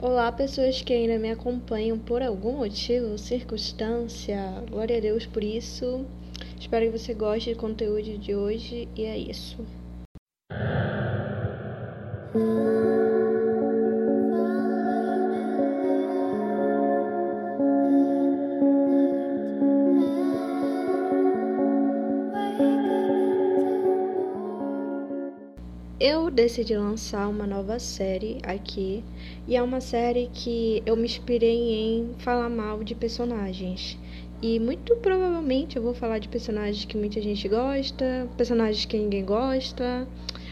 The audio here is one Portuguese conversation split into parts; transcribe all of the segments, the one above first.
Olá, pessoas que ainda me acompanham por algum motivo, circunstância. Glória a Deus por isso. Espero que você goste do conteúdo de hoje e é isso. Eu decidi lançar uma nova série aqui, e é uma série que eu me inspirei em falar mal de personagens. E muito provavelmente eu vou falar de personagens que muita gente gosta, personagens que ninguém gosta,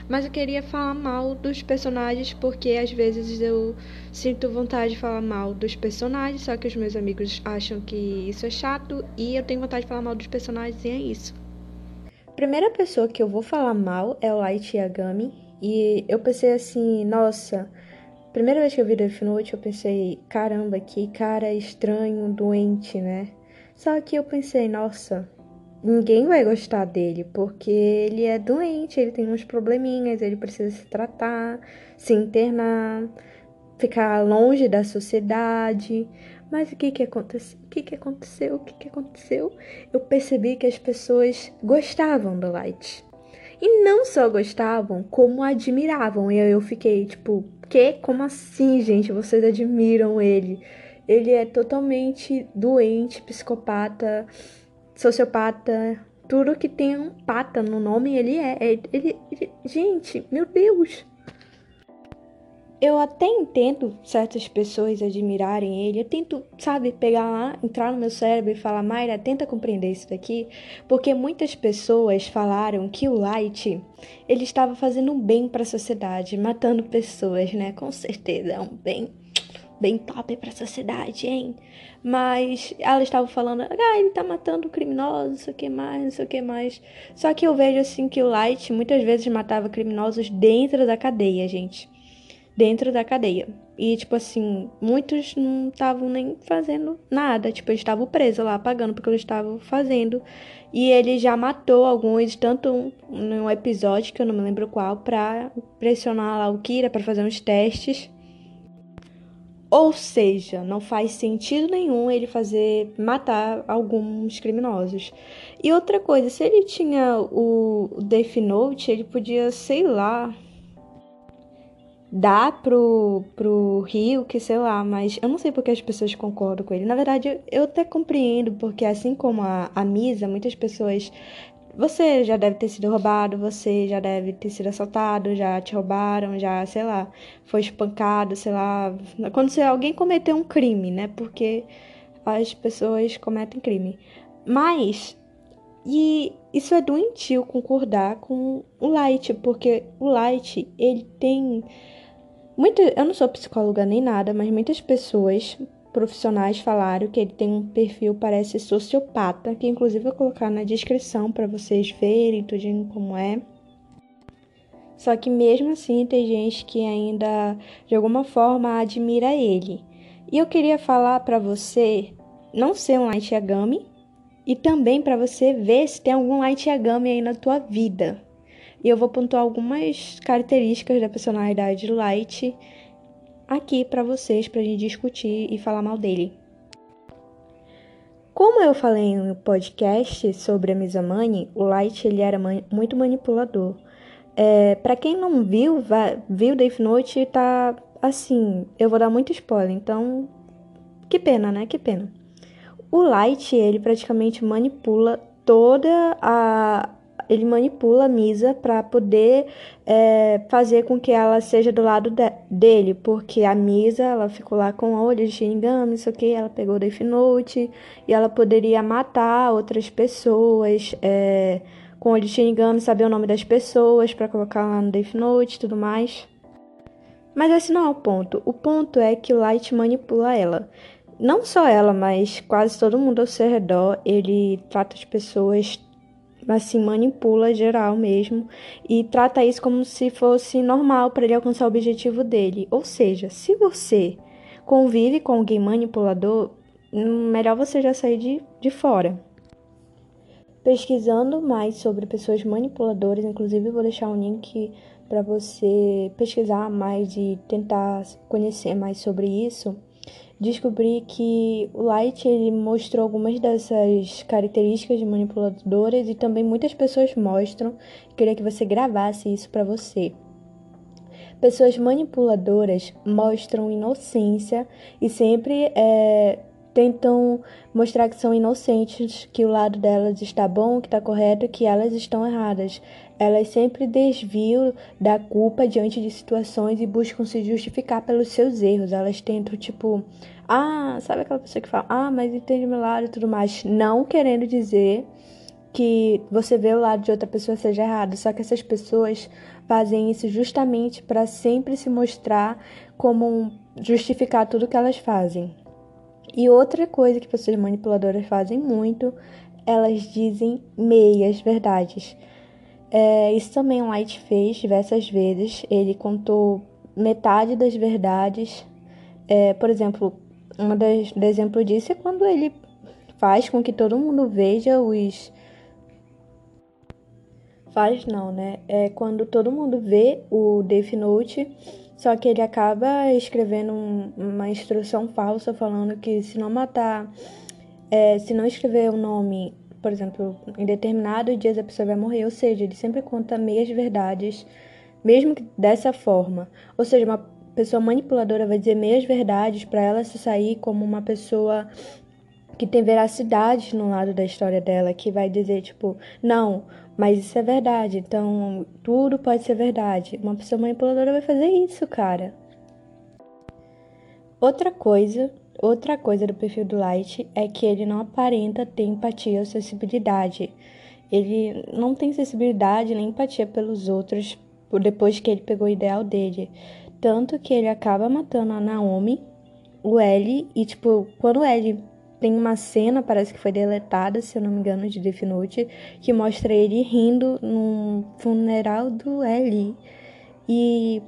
mas eu queria falar mal dos personagens porque às vezes eu sinto vontade de falar mal dos personagens, só que os meus amigos acham que isso é chato e eu tenho vontade de falar mal dos personagens e é isso. Primeira pessoa que eu vou falar mal é o Light Yagami. E eu pensei assim, nossa, primeira vez que eu vi Death Note, eu pensei, caramba, que cara estranho, doente, né? Só que eu pensei, nossa, ninguém vai gostar dele, porque ele é doente, ele tem uns probleminhas, ele precisa se tratar, se internar, ficar longe da sociedade. Mas o que que aconteceu? O que que aconteceu? O que que aconteceu? Eu percebi que as pessoas gostavam do Light. E não só gostavam, como admiravam. E eu fiquei tipo, que? Como assim, gente? Vocês admiram ele? Ele é totalmente doente, psicopata, sociopata, tudo que tem um pata no nome, ele é. Ele, ele, ele, gente, meu Deus! Eu até entendo certas pessoas admirarem ele. Eu tento, sabe, pegar lá, entrar no meu cérebro e falar, Mayra, tenta compreender isso daqui, porque muitas pessoas falaram que o Light ele estava fazendo um bem para a sociedade, matando pessoas, né? Com certeza é um bem bem top para a sociedade, hein? Mas ela estava falando, ah, ele tá matando criminosos, não sei o que mais, não sei o que mais. Só que eu vejo assim que o Light muitas vezes matava criminosos dentro da cadeia, gente dentro da cadeia. E, tipo assim, muitos não estavam nem fazendo nada. Tipo, eles estavam presos lá, pagando porque eles estavam fazendo. E ele já matou alguns, tanto num episódio, que eu não me lembro qual, pra pressionar lá o Kira para fazer uns testes. Ou seja, não faz sentido nenhum ele fazer matar alguns criminosos. E outra coisa, se ele tinha o Death Note, ele podia, sei lá, dá pro, pro Rio, que sei lá, mas eu não sei porque as pessoas concordam com ele. Na verdade, eu até compreendo, porque assim como a, a Misa, muitas pessoas. Você já deve ter sido roubado, você já deve ter sido assaltado, já te roubaram, já, sei lá, foi espancado, sei lá. Quando você, alguém cometeu um crime, né? Porque as pessoas cometem crime. Mas e isso é doentio concordar com o Light, porque o Light, ele tem muito, eu não sou psicóloga nem nada, mas muitas pessoas profissionais falaram que ele tem um perfil parece sociopata, que inclusive vou colocar na descrição para vocês verem tudinho como é. Só que mesmo assim tem gente que ainda de alguma forma admira ele. E eu queria falar para você não ser um Light Yagami e também para você ver se tem algum Light Yagami aí na tua vida. E eu vou pontuar algumas características da personalidade Light aqui para vocês, para gente discutir e falar mal dele. Como eu falei no podcast sobre a Mizamani, o Light ele era muito manipulador. É, para quem não viu, viu Death Note, tá assim, eu vou dar muito spoiler, então que pena, né? Que pena. O Light, ele praticamente manipula toda a, ele manipula a Misa para poder é, fazer com que ela seja do lado de, dele, porque a Misa ela ficou lá com o olho de Shinigami, isso aqui, ela pegou o Death Note e ela poderia matar outras pessoas é, com o olho de Shinigami, saber o nome das pessoas para colocar lá no Death Note e tudo mais. Mas esse não é o ponto. O ponto é que o Light manipula ela. Não só ela, mas quase todo mundo ao seu redor. Ele trata as pessoas assim, manipula geral mesmo e trata isso como se fosse normal para ele alcançar o objetivo dele. Ou seja, se você convive com alguém manipulador, melhor você já sair de, de fora. Pesquisando mais sobre pessoas manipuladoras, inclusive vou deixar um link para você pesquisar mais e tentar conhecer mais sobre isso, descobri que o Light ele mostrou algumas dessas características de manipuladoras e também muitas pessoas mostram. Queria que você gravasse isso para você. Pessoas manipuladoras mostram inocência e sempre é, tentam mostrar que são inocentes, que o lado delas está bom, que está correto, que elas estão erradas. Elas sempre desviam da culpa diante de situações e buscam se justificar pelos seus erros. Elas tentam, tipo, ah, sabe aquela pessoa que fala, ah, mas entende meu lado e tudo mais. Não querendo dizer que você vê o lado de outra pessoa seja errado, só que essas pessoas fazem isso justamente para sempre se mostrar como justificar tudo que elas fazem. E outra coisa que pessoas manipuladoras fazem muito, elas dizem meias verdades. É, isso também o White fez diversas vezes. Ele contou metade das verdades. É, por exemplo, um exemplo disso é quando ele faz com que todo mundo veja os. Faz não, né? É quando todo mundo vê o Death Note só que ele acaba escrevendo um, uma instrução falsa falando que se não matar, é, se não escrever o nome, por exemplo, em determinados dias a pessoa vai morrer. Ou seja, ele sempre conta meias verdades, mesmo que dessa forma. Ou seja, uma pessoa manipuladora vai dizer meias verdades para ela se sair como uma pessoa que tem veracidade no lado da história dela, que vai dizer, tipo, não, mas isso é verdade, então tudo pode ser verdade. Uma pessoa manipuladora vai fazer isso, cara. Outra coisa, outra coisa do perfil do Light é que ele não aparenta ter empatia ou sensibilidade. Ele não tem sensibilidade nem empatia pelos outros depois que ele pegou o ideal dele. Tanto que ele acaba matando a Naomi, o L, e tipo, quando o L tem uma cena, parece que foi deletada, se eu não me engano, de Death Note, que mostra ele rindo num funeral do Ellie. E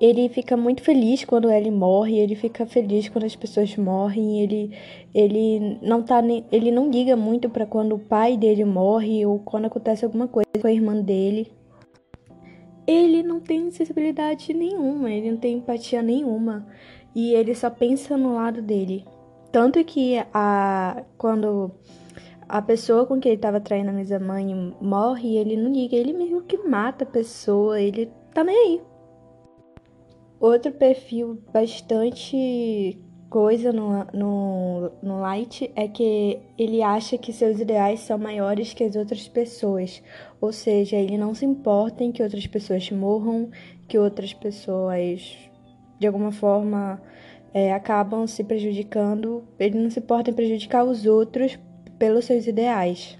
ele fica muito feliz quando ele morre, ele fica feliz quando as pessoas morrem, ele ele não tá nem, ele não liga muito para quando o pai dele morre ou quando acontece alguma coisa com a irmã dele. Ele não tem sensibilidade nenhuma, ele não tem empatia nenhuma e ele só pensa no lado dele. Tanto que a, quando a pessoa com quem ele estava traindo a minha mãe morre, ele não liga, ele meio que mata a pessoa, ele tá nem aí. Outro perfil bastante coisa no, no, no Light é que ele acha que seus ideais são maiores que as outras pessoas. Ou seja, ele não se importa em que outras pessoas morram, que outras pessoas de alguma forma é, acabam se prejudicando, ele não se importa em prejudicar os outros pelos seus ideais.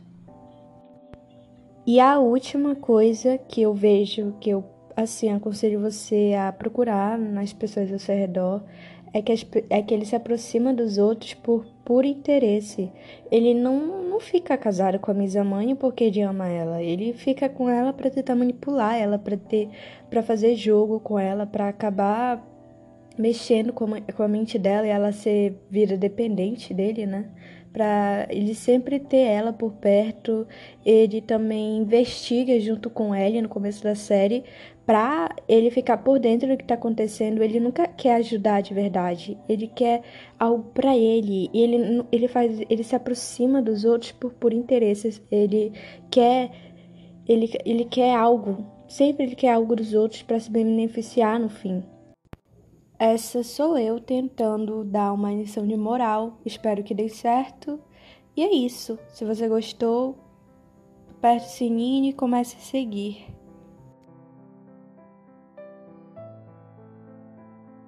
E a última coisa que eu vejo, que eu assim aconselho você a procurar nas pessoas ao seu redor, é que, as, é que ele se aproxima dos outros por puro interesse. Ele não, não fica casado com a Misa Mãe porque ele ama ela. Ele fica com ela para tentar manipular ela, para ter, para fazer jogo com ela, para acabar mexendo com a, com a mente dela e ela ser vira dependente dele, né? Para ele sempre ter ela por perto. Ele também investiga junto com ela no começo da série para ele ficar por dentro do que está acontecendo. Ele nunca quer ajudar de verdade. Ele quer algo para ele. Ele ele faz ele se aproxima dos outros por por interesses. Ele quer ele, ele quer algo. Sempre ele quer algo dos outros para se beneficiar no fim. Essa sou eu tentando dar uma lição de moral. Espero que dê certo. E é isso. Se você gostou, aperte o sininho e comece a seguir.